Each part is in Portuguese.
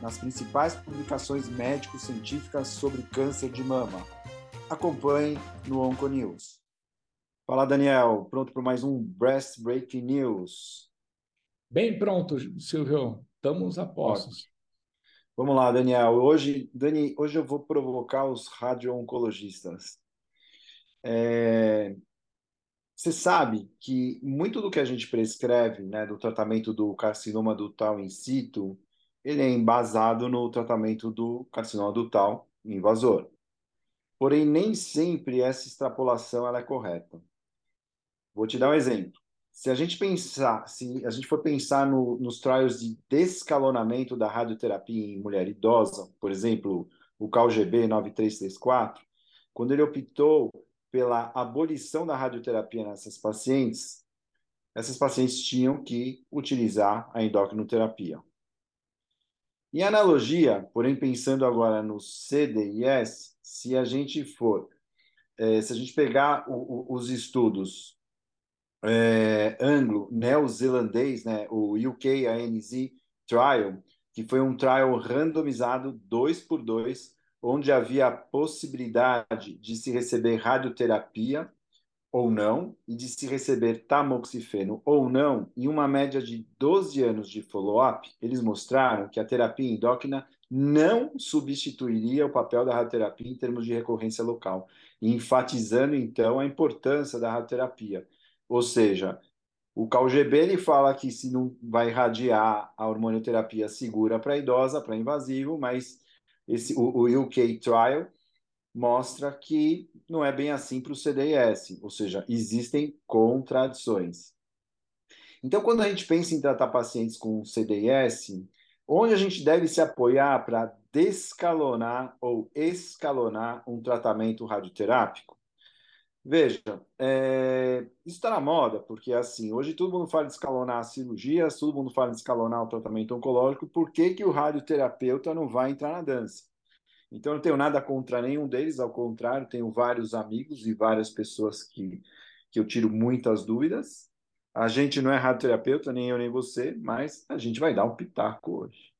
nas principais publicações médico-científicas sobre câncer de mama. Acompanhe no Onconews. Fala, Daniel. Pronto para mais um Breast Breaking News? Bem pronto, Silvio. Estamos a postos. Vamos lá, Daniel. Hoje, Dani, hoje eu vou provocar os radio-oncologistas. É... Você sabe que muito do que a gente prescreve, né, do tratamento do carcinoma ductal in situ, ele é embasado no tratamento do carcinoma ductal invasor. Porém, nem sempre essa extrapolação ela é correta. Vou te dar um exemplo. Se a gente pensar, se a gente for pensar no, nos trials de descalonamento da radioterapia em mulher idosa, por exemplo, o CalGB 9334, quando ele optou pela abolição da radioterapia nessas pacientes, essas pacientes tinham que utilizar a endocrinoterapia. Em analogia, porém pensando agora no CDIS, se a gente for, é, se a gente pegar o, o, os estudos é, anglo-neozelandês, né, o UK-ANZ Trial, que foi um trial randomizado dois por dois, onde havia a possibilidade de se receber radioterapia ou não, e de se receber tamoxifeno ou não, em uma média de 12 anos de follow-up, eles mostraram que a terapia endócrina não substituiria o papel da radioterapia em termos de recorrência local, enfatizando então a importância da radioterapia. Ou seja, o CalGB ele fala que se não vai irradiar a hormonioterapia segura para idosa, para invasivo, mas esse, o, o UK Trial mostra que não é bem assim para o CDIS, ou seja, existem contradições. Então, quando a gente pensa em tratar pacientes com CDIS, onde a gente deve se apoiar para descalonar ou escalonar um tratamento radioterápico? Veja, é, isso está na moda, porque assim, hoje todo mundo fala de escalonar as cirurgias, todo mundo fala de escalonar o tratamento oncológico, por que, que o radioterapeuta não vai entrar na dança? Então, eu não tenho nada contra nenhum deles, ao contrário, tenho vários amigos e várias pessoas que, que eu tiro muitas dúvidas. A gente não é radioterapeuta, nem eu nem você, mas a gente vai dar um pitaco hoje.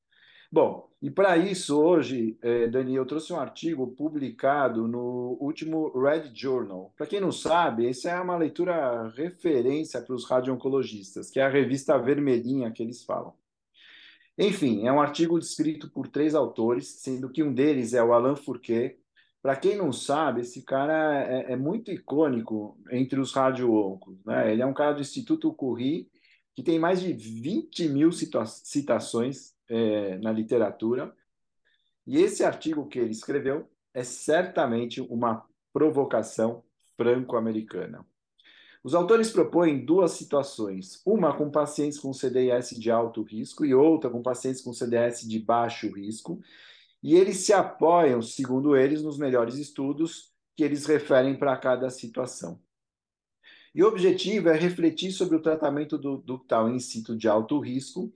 Bom, e para isso, hoje, eh, Dani, eu trouxe um artigo publicado no último Red Journal. Para quem não sabe, essa é uma leitura referência para os radio-oncologistas, que é a revista vermelhinha que eles falam. Enfim, é um artigo escrito por três autores, sendo que um deles é o Alain Fourquet. Para quem não sabe, esse cara é, é muito icônico entre os radio-oncos. Né? Ele é um cara do Instituto Curie, que tem mais de 20 mil citações é, na literatura. E esse artigo que ele escreveu é certamente uma provocação franco-americana. Os autores propõem duas situações, uma com pacientes com CDIS de alto risco e outra com pacientes com CDS de baixo risco, e eles se apoiam, segundo eles, nos melhores estudos que eles referem para cada situação. E o objetivo é refletir sobre o tratamento do ductal in situ de alto risco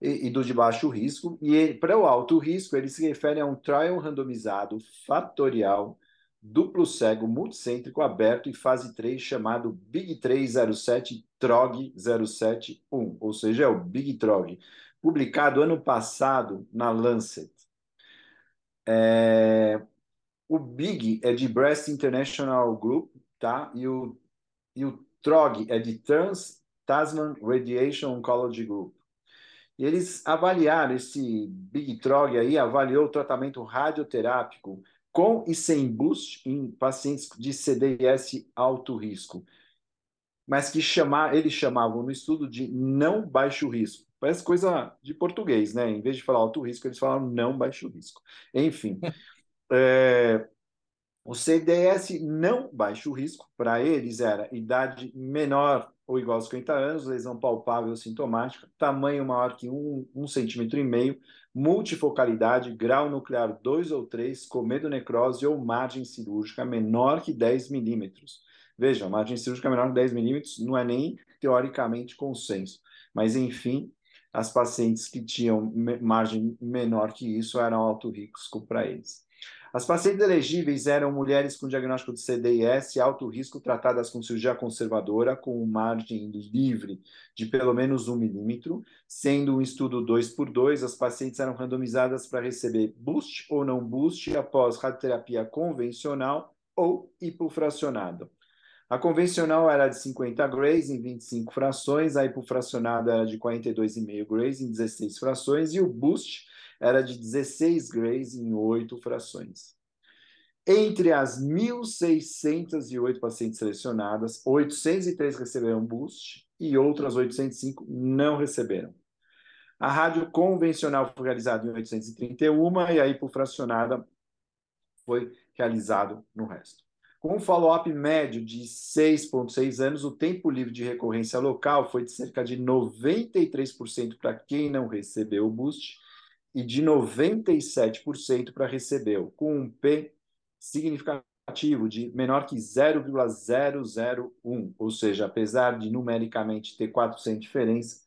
e, e do de baixo risco, e para o alto risco, eles se referem a um trial randomizado fatorial duplo cego multicêntrico aberto em fase 3 chamado Big 307 TROG 071, ou seja, é o Big TROG, publicado ano passado na Lancet. É... O Big é de Breast International Group, tá? E o, e o TROG é de Trans Tasman Radiation Oncology Group. E eles avaliaram esse Big TROG aí, avaliou o tratamento radioterápico com e sem boost em pacientes de CDS alto risco, mas que chamar, eles chamavam no estudo de não baixo risco. Parece coisa de português, né? Em vez de falar alto risco, eles falaram não baixo risco. Enfim, é, O CDS não baixo risco, para eles era idade menor ou igual a 50 anos, lesão palpável sintomática, tamanho maior que 1, 1 centímetro e meio, multifocalidade, grau nuclear 2 ou 3, comedo necrose ou margem cirúrgica menor que 10 milímetros. Veja, margem cirúrgica menor que 10 milímetros não é nem teoricamente consenso. Mas, enfim, as pacientes que tinham margem menor que isso eram alto risco para eles. As pacientes elegíveis eram mulheres com diagnóstico de CDIS, alto risco, tratadas com cirurgia conservadora, com margem livre de pelo menos um milímetro, sendo um estudo 2 por 2 as pacientes eram randomizadas para receber boost ou não boost após radioterapia convencional ou hipofracionada. A convencional era de 50 grays em 25 frações, a hipofracionada era de 42,5 grays em 16 frações e o boost era de 16 grays em 8 frações. Entre as 1.608 pacientes selecionadas, 803 receberam boost e outras 805 não receberam. A rádio convencional foi realizada em 831 e a hipofracionada foi realizado no resto. Com um follow-up médio de 6,6 anos, o tempo livre de recorrência local foi de cerca de 93% para quem não recebeu o boost e de 97% para recebeu, com um P significativo de menor que 0,001, ou seja, apesar de numericamente ter 4% de diferença,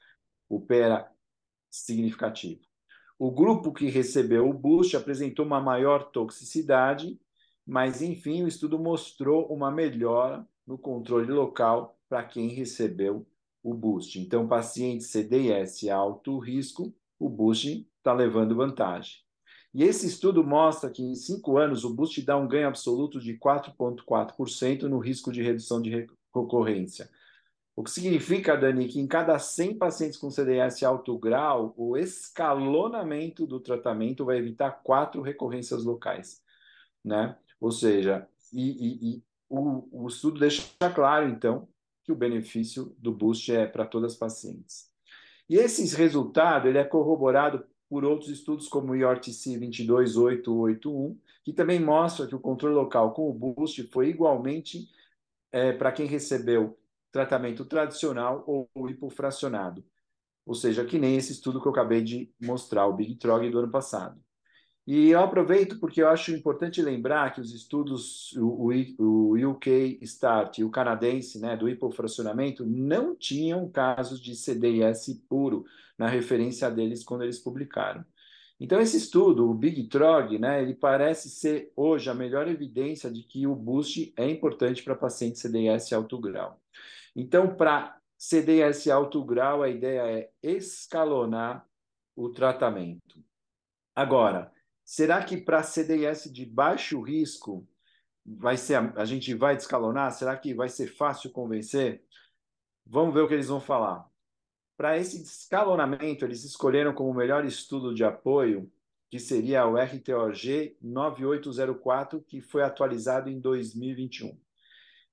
o P era significativo. O grupo que recebeu o boost apresentou uma maior toxicidade, mas enfim, o estudo mostrou uma melhora no controle local para quem recebeu o boost. Então, paciente CDS alto risco, o boost está levando vantagem. E esse estudo mostra que em cinco anos o boost dá um ganho absoluto de 4,4% no risco de redução de recorrência. O que significa, Dani, que em cada 100 pacientes com CDS alto grau, o escalonamento do tratamento vai evitar quatro recorrências locais. Né? Ou seja, e, e, e o, o estudo deixa claro, então, que o benefício do boost é para todas as pacientes. E esse resultado ele é corroborado por outros estudos como o IORTC 22881, que também mostra que o controle local com o boost foi igualmente é, para quem recebeu tratamento tradicional ou hipofracionado. Ou seja, que nem esse estudo que eu acabei de mostrar, o Big Trog do ano passado. E eu aproveito porque eu acho importante lembrar que os estudos, o, o UK START e o canadense, né, do hipofracionamento, não tinham casos de CDIS puro na referência deles quando eles publicaram. Então, esse estudo, o Big Trog, né, ele parece ser hoje a melhor evidência de que o boost é importante para pacientes CDIS alto grau. Então, para CDIS alto grau, a ideia é escalonar o tratamento. Agora, Será que para CDS de baixo risco vai ser a, a gente vai descalonar? Será que vai ser fácil convencer? Vamos ver o que eles vão falar. Para esse escalonamento, eles escolheram como melhor estudo de apoio, que seria o RTOG 9804, que foi atualizado em 2021.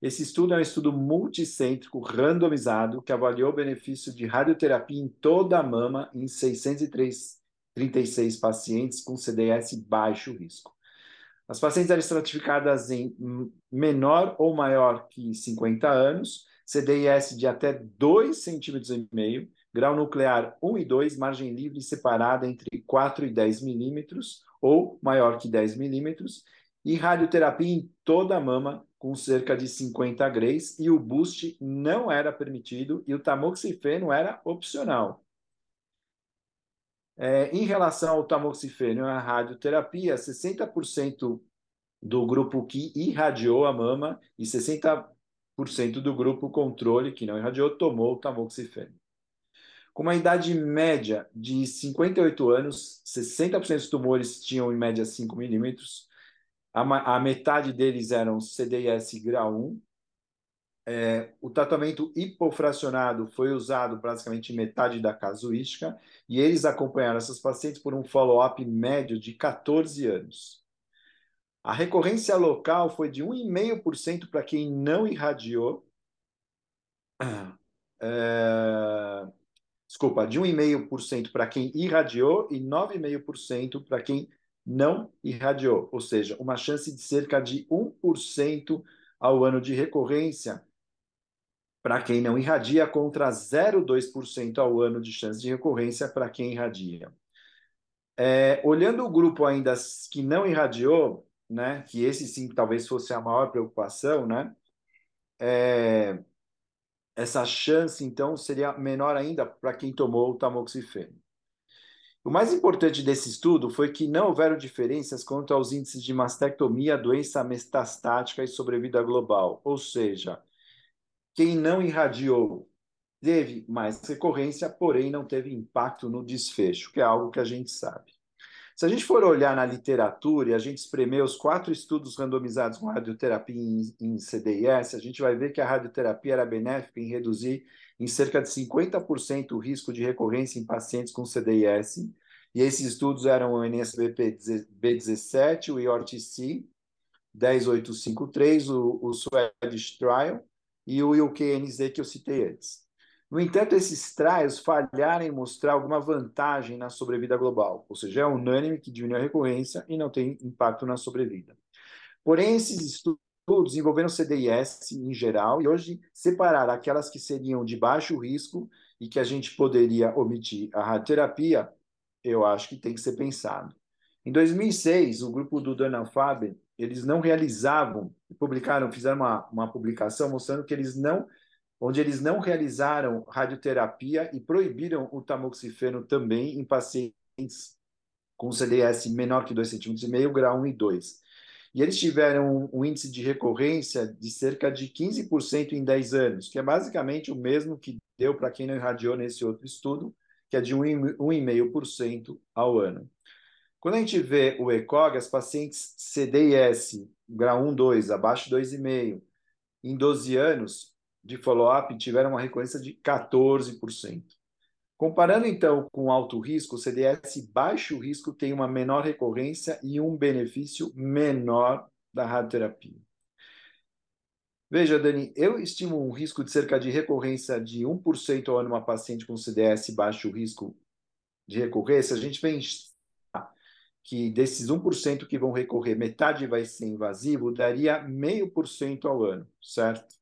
Esse estudo é um estudo multicêntrico randomizado que avaliou o benefício de radioterapia em toda a mama em 603 36 pacientes com CDS baixo risco. As pacientes eram estratificadas em menor ou maior que 50 anos, CDIS de até 2,5 cm, grau nuclear 1 e 2, margem livre separada entre 4 e 10 milímetros, ou maior que 10 milímetros, e radioterapia em toda a mama com cerca de 50 grays, e o boost não era permitido e o tamoxifeno era opcional. É, em relação ao tamoxifeno e à radioterapia, 60% do grupo que irradiou a mama e 60% do grupo controle, que não irradiou, tomou tamoxifeno. Com uma idade média de 58 anos, 60% dos tumores tinham em média 5 milímetros, a, a metade deles eram CDIS grau 1, é, o tratamento hipofracionado foi usado praticamente metade da casuística e eles acompanharam essas pacientes por um follow-up médio de 14 anos. A recorrência local foi de 1,5% para quem não irradiou. É, desculpa, de 1,5% para quem irradiou e 9,5% para quem não irradiou, ou seja, uma chance de cerca de 1% ao ano de recorrência para quem não irradia, contra 0,2% ao ano de chance de recorrência para quem irradia. É, olhando o grupo ainda que não irradiou, né, que esse sim talvez fosse a maior preocupação, né, é, essa chance então seria menor ainda para quem tomou o tamoxifeno. O mais importante desse estudo foi que não houveram diferenças quanto aos índices de mastectomia, doença metastática e sobrevida global, ou seja, quem não irradiou teve mais recorrência, porém não teve impacto no desfecho, que é algo que a gente sabe. Se a gente for olhar na literatura e a gente espremer os quatro estudos randomizados com radioterapia em, em CDIS, a gente vai ver que a radioterapia era benéfica em reduzir em cerca de 50% o risco de recorrência em pacientes com CDIS, e esses estudos eram o NSBP-B17, o IORTC 10853, o, o Swedish Trial e o UKNZ que eu citei antes. No entanto, esses trials falharam em mostrar alguma vantagem na sobrevida global, ou seja, é unânime que diminui a recorrência e não tem impacto na sobrevida. Porém, esses estudos envolveram CDIS em geral e hoje separar aquelas que seriam de baixo risco e que a gente poderia omitir a radioterapia, eu acho que tem que ser pensado. Em 2006, o grupo do Donald Faber, eles não realizavam, publicaram, fizeram uma, uma publicação mostrando que eles não onde eles não realizaram radioterapia e proibiram o tamoxifeno também em pacientes com CDS menor que 2,5 cm, grau 1 e 2. E eles tiveram um, índice de recorrência de cerca de 15% em 10 anos, que é basicamente o mesmo que deu para quem não irradiou nesse outro estudo, que é de 1,5% ao ano. Quando a gente vê o ECOG, as pacientes CDS, grau 1, 2, abaixo de 2,5, em 12 anos, de follow-up tiveram uma recorrência de 14%. Comparando então com alto risco, o CDS baixo risco tem uma menor recorrência e um benefício menor da radioterapia. Veja, Dani, eu estimo um risco de cerca de recorrência de 1% ao ano uma paciente com CDS baixo risco de recorrência. A gente vem que desses 1% que vão recorrer, metade vai ser invasivo, daria 0,5% ao ano, certo?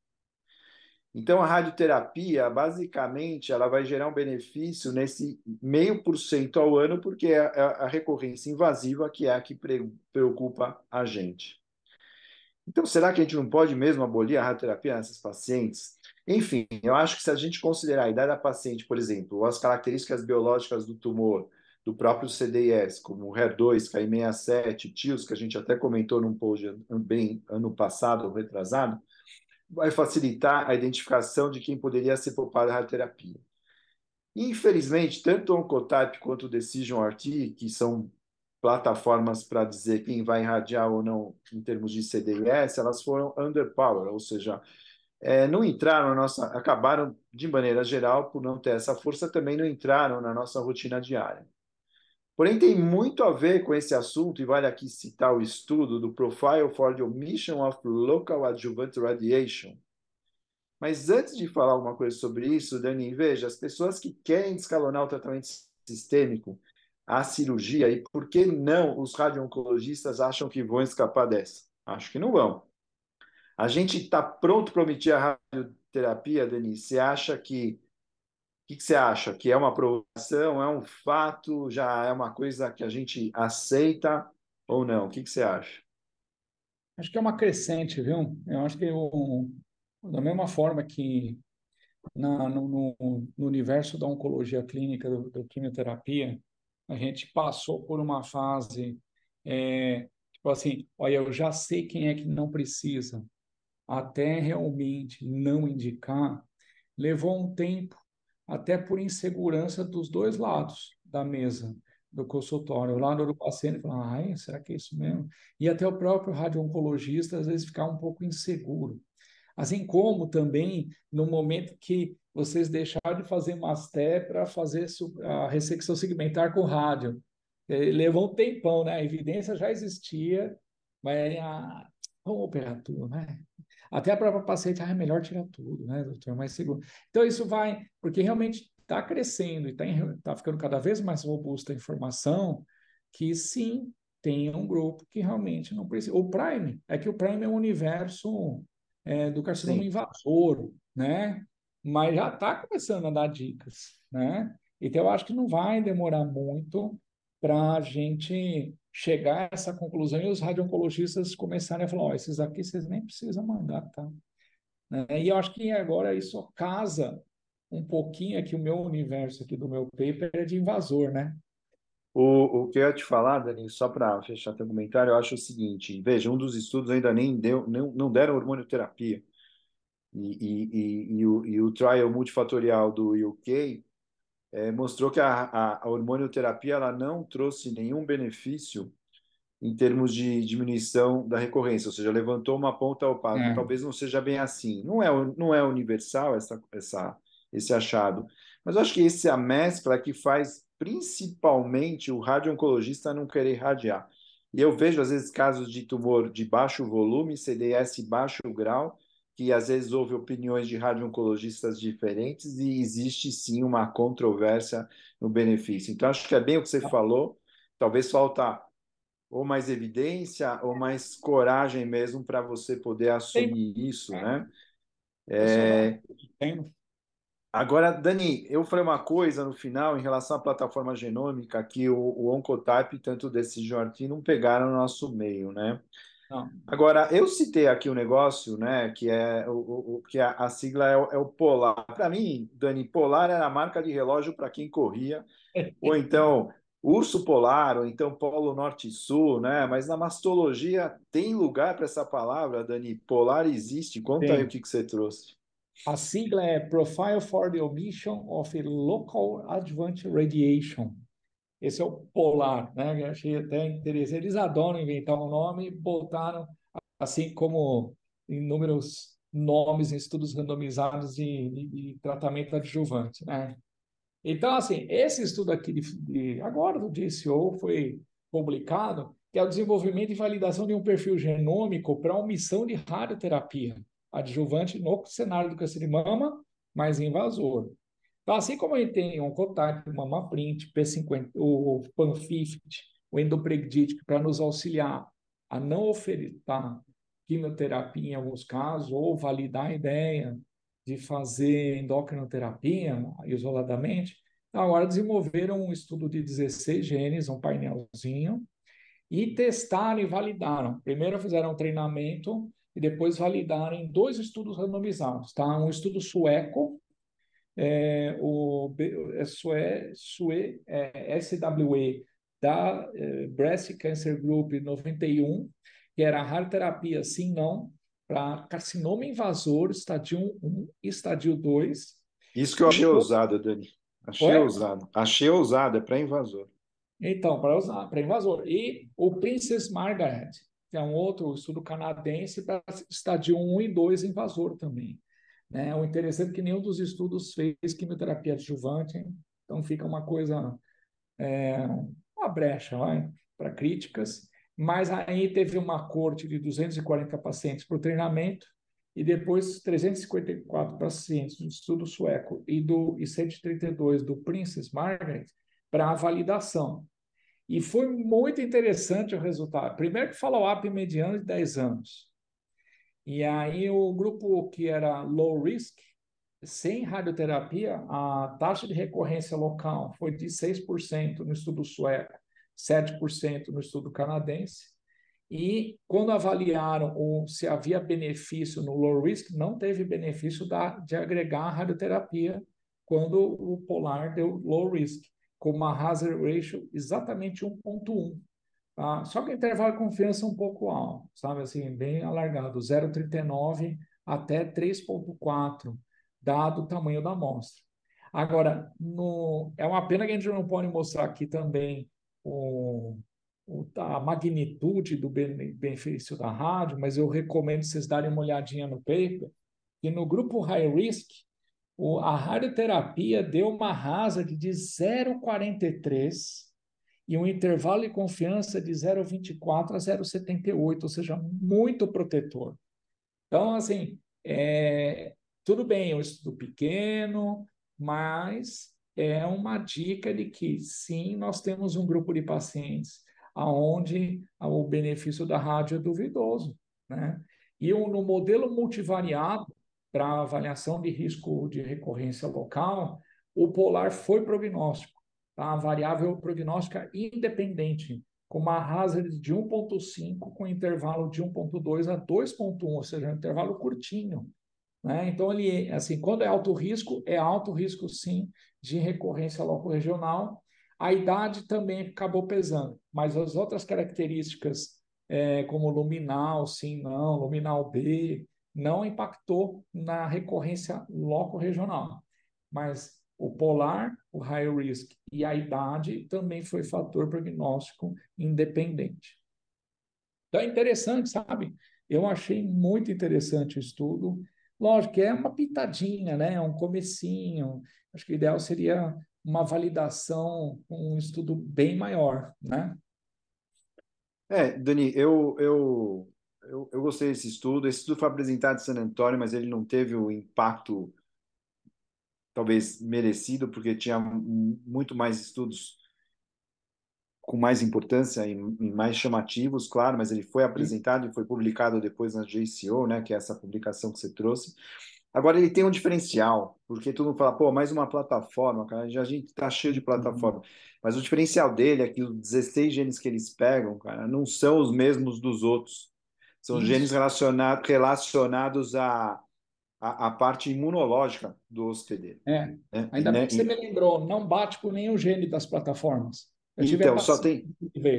Então, a radioterapia, basicamente, ela vai gerar um benefício nesse meio por cento ao ano, porque é a recorrência invasiva que é a que preocupa a gente. Então, será que a gente não pode mesmo abolir a radioterapia nessas pacientes? Enfim, eu acho que se a gente considerar a idade da paciente, por exemplo, ou as características biológicas do tumor, do próprio CDIS, como o HER2, KI67, TIOS, que a gente até comentou num post bem ano passado ou retrasado, vai facilitar a identificação de quem poderia ser poupado da radioterapia. Infelizmente, tanto o Oncotype quanto o Decision RT, que são plataformas para dizer quem vai irradiar ou não em termos de CDIS, elas foram underpowered, ou seja, é, não entraram na nossa, acabaram de maneira geral por não ter essa força, também não entraram na nossa rotina diária. Porém, tem muito a ver com esse assunto, e vale aqui citar o estudo do Profile for the Omission of Local Adjuvant Radiation. Mas antes de falar alguma coisa sobre isso, Dani, veja, as pessoas que querem descalonar o tratamento sistêmico, a cirurgia, e por que não os radio-oncologistas acham que vão escapar dessa? Acho que não vão. A gente está pronto para omitir a radioterapia, Dani? Você acha que que, que você acha? Que é uma provocação, é um fato, já é uma coisa que a gente aceita ou não? O que, que você acha? Acho que é uma crescente, viu? Eu acho que eu, da mesma forma que na, no, no, universo da oncologia clínica, do, da quimioterapia, a gente passou por uma fase, é, tipo assim, olha, eu já sei quem é que não precisa, até realmente não indicar, levou um tempo até por insegurança dos dois lados da mesa do consultório. O lado do paciente fala, ai, será que é isso mesmo? E até o próprio radio-oncologista às vezes ficar um pouco inseguro. Assim como também no momento que vocês deixaram de fazer masté para fazer a ressecção segmentar com rádio. Levou um tempão, né? A evidência já existia, mas a... vamos operar tudo, né? Até a própria paciente, ah, é melhor tirar tudo, né, doutor? Mais seguro. Então, isso vai, porque realmente está crescendo e está tá ficando cada vez mais robusta a informação que sim, tem um grupo que realmente não precisa. O Prime, é que o Prime é um universo é, do carcinoma Sim. invasor, né? Mas já está começando a dar dicas, né? Então, eu acho que não vai demorar muito para a gente chegar a essa conclusão e os radiologistas começarem a falar: oh, esses aqui vocês nem precisam mandar, tá? Né? E eu acho que agora isso casa um pouquinho aqui o meu universo aqui do meu paper é de invasor, né? O, o que eu ia te falar, Dani, só para fechar teu comentário, eu acho o seguinte: veja, um dos estudos ainda nem deu, não, não deram hormonioterapia. E, e, e, e, o, e o trial multifatorial do UK é, mostrou que a, a, a hormonioterapia ela não trouxe nenhum benefício em termos de diminuição da recorrência, ou seja, levantou uma ponta passo. É. Talvez não seja bem assim. Não é, não é universal essa, essa, esse achado. Mas eu acho que esse é a mescla que faz principalmente o radio-oncologista não querer radiar. E eu vejo, às vezes, casos de tumor de baixo volume, CDS baixo grau, que às vezes houve opiniões de radio-oncologistas diferentes e existe sim uma controvérsia no benefício. Então, acho que é bem o que você falou, talvez falta ou mais evidência ou mais coragem mesmo para você poder assumir isso, né? É... Agora, Dani, eu falei uma coisa no final em relação à plataforma genômica que o, o Oncotype, tanto desse Jorti, não pegaram no nosso meio, né? Não. Agora, eu citei aqui um negócio, né, que é o, o que a, a sigla é o, é o Polar. Para mim, Dani, Polar era a marca de relógio para quem corria, ou então Urso Polar, ou então Polo Norte e Sul, né? Mas na mastologia tem lugar para essa palavra, Dani? Polar existe. Conta Sim. aí o que, que você trouxe. A sigla é Profile for the Omission of Local Adjuvant Radiation. Esse é o polar, né? Eu achei até interessante. Eles adoram inventar um nome e botaram, assim como inúmeros nomes em estudos randomizados de, de, de tratamento adjuvante, né? Então, assim, esse estudo aqui de, de, agora do DCO foi publicado, que é o desenvolvimento e validação de um perfil genômico para omissão de radioterapia adjuvante no cenário do câncer de mama, mais invasor. Então, assim como a gente tem um contato, o MamaPrint, P50, o PANFIFT, o endopregdítico, para nos auxiliar a não ofertar quimioterapia em alguns casos, ou validar a ideia de fazer endocrinoterapia isoladamente, agora desenvolveram um estudo de 16 genes, um painelzinho, e testaram e validaram. Primeiro fizeram um treinamento e depois validaram em dois estudos randomizados. Tá? Um estudo sueco, é, o é, SUE, SUE, é, SWE, da é, Breast Cancer Group 91, que era radioterapia sim, não, para carcinoma invasor, estadio 1 e estadio 2. Isso que eu achei ousado, Dani. Achei ousado. Achei ousado, é para invasor. Então, para usar, para invasor. E o Princess Margaret, que é um outro estudo canadense para estadio 1 e 2 invasor também. Né? O interessante é que nenhum dos estudos fez quimioterapia adjuvante, então fica uma coisa, é, uma brecha para críticas. Mas aí teve uma corte de 240 pacientes para o treinamento e depois 354 pacientes do estudo sueco e do e 132 do Princess Margaret para a validação. E foi muito interessante o resultado. Primeiro que follow-up mediano de 10 anos. E aí o grupo que era low risk, sem radioterapia, a taxa de recorrência local foi de 6% no estudo sueco, 7% no estudo canadense. E quando avaliaram o, se havia benefício no low risk, não teve benefício da, de agregar a radioterapia quando o polar deu low risk com uma hazard ratio exatamente 1.1. Tá? Só que o intervalo de confiança é um pouco alto, sabe assim, bem alargado, 0,39 até 3,4, dado o tamanho da amostra. Agora, no, é uma pena que a gente não pode mostrar aqui também o, o, a magnitude do benefício da rádio, mas eu recomendo vocês darem uma olhadinha no paper, que no grupo high risk, o, a radioterapia deu uma hazard de 0,43 e um intervalo de confiança de 0,24 a 0,78, ou seja, muito protetor. Então, assim, é, tudo bem, é um estudo pequeno, mas é uma dica de que sim, nós temos um grupo de pacientes aonde o benefício da rádio é duvidoso. Né? E no modelo multivariado, para avaliação de risco de recorrência local, o polar foi prognóstico, a variável prognóstica independente, com uma hazard de 1,5 com intervalo de 1,2 a 2,1, ou seja, um intervalo curtinho. Né? Então, ele, assim, quando é alto risco, é alto risco sim de recorrência local-regional. A idade também acabou pesando, mas as outras características, é, como luminal, sim, não, luminal B, não impactou na recorrência loco-regional. Mas o polar, o high risk e a idade também foi fator prognóstico independente. Então é interessante, sabe? Eu achei muito interessante o estudo. Lógico que é uma pitadinha, né? É um comecinho. Acho que o ideal seria uma validação, um estudo bem maior, né? É, Dani, eu, eu, eu, eu gostei desse estudo. Esse estudo foi apresentado em San Antônio, mas ele não teve o impacto talvez merecido, porque tinha muito mais estudos com mais importância e, mais chamativos, claro, mas ele foi apresentado e foi publicado depois na JCO, né, que é essa publicação que você trouxe. Agora ele tem um diferencial, porque todo mundo fala, pô, mais uma plataforma, cara, a gente está cheio de plataforma. Mas o diferencial dele é que os 16 genes que eles pegam, cara, não são os mesmos dos outros. São Isso. genes relacionados, relacionados a a, a parte imunológica do hospedeiro. É. Né? Ainda bem né? que você me lembrou, não bate com nenhum gene das plataformas. então, só tem.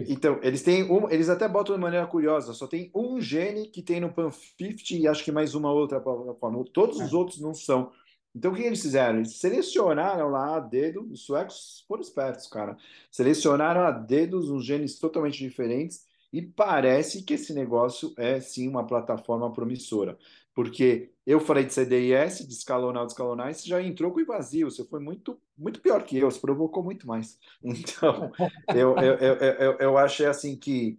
Então, eles têm um, eles até botam de maneira curiosa, só tem um gene que tem no Pan50 e acho que mais uma outra plataforma. Todos é. os outros não são. Então, o que eles fizeram? Eles selecionaram lá a dedo, os suecos foram espertos, cara. Selecionaram a dedos uns genes totalmente diferentes e parece que esse negócio é sim uma plataforma promissora. Porque eu falei de CDIS, de escalonar, de escalonar, e você já entrou com o vazio, você foi muito, muito pior que eu, você provocou muito mais. Então, eu, eu, eu, eu, achei assim que,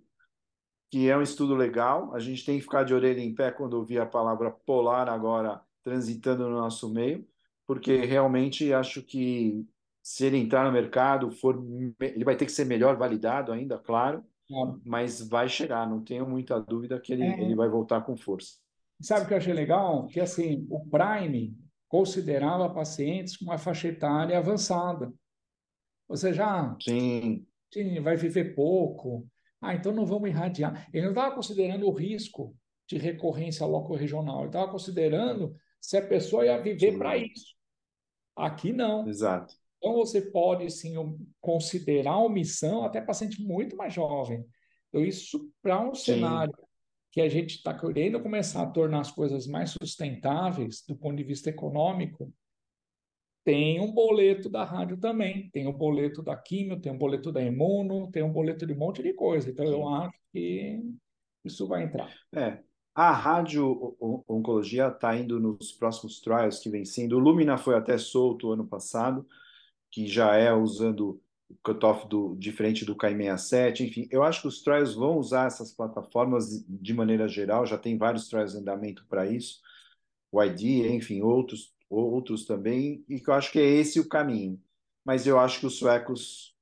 que é um estudo legal, a gente tem que ficar de orelha em pé quando ouvir a palavra polar agora transitando no nosso meio, porque realmente acho que se ele entrar no mercado, for, ele vai ter que ser melhor validado ainda, claro, mas vai chegar, não tenho muita dúvida que ele, é. ele vai voltar com força. Sabe o que eu achei legal? Que assim, o Prime considerava pacientes com uma faixa etária avançada. Ou seja, ah, sim. sim, vai viver pouco. Ah, então não vamos irradiar. Ele não estava considerando o risco de recorrência loco-regional. Ele estava considerando se a pessoa ia viver para isso. Aqui não. Exato. Então você pode sim considerar omissão até paciente muito mais jovem. Então isso para um sim. cenário que a gente está querendo começar a tornar as coisas mais sustentáveis do ponto de vista econômico, tem um boleto da rádio também, tem um boleto da químio, tem um boleto da imuno, tem um boleto de um monte de coisa. Então, eu acho que isso vai entrar. É, a rádio oncologia está indo nos próximos trials que vem sendo. O Lumina foi até solto ano passado, que já é usando cutoff do, diferente do K67, enfim, eu acho que os trials vão usar essas plataformas de maneira geral, já tem vários trials em andamento para isso, o ID, enfim, outros, outros também, e que eu acho que é esse o caminho. Mas eu acho que os suecos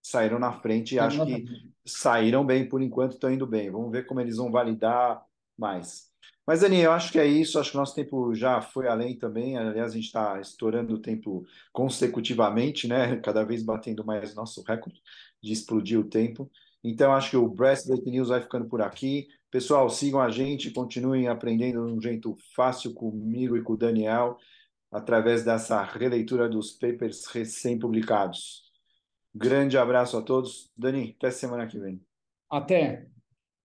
saíram na frente e acho que saíram bem por enquanto, estão indo bem. Vamos ver como eles vão validar mais. Mas, Dani, eu acho que é isso. Acho que o nosso tempo já foi além também. Aliás, a gente está estourando o tempo consecutivamente, né? Cada vez batendo mais nosso recorde de explodir o tempo. Então, acho que o Breastplate News vai ficando por aqui. Pessoal, sigam a gente, continuem aprendendo de um jeito fácil comigo e com o Daniel, através dessa releitura dos papers recém-publicados. Grande abraço a todos. Dani, até semana que vem. Até.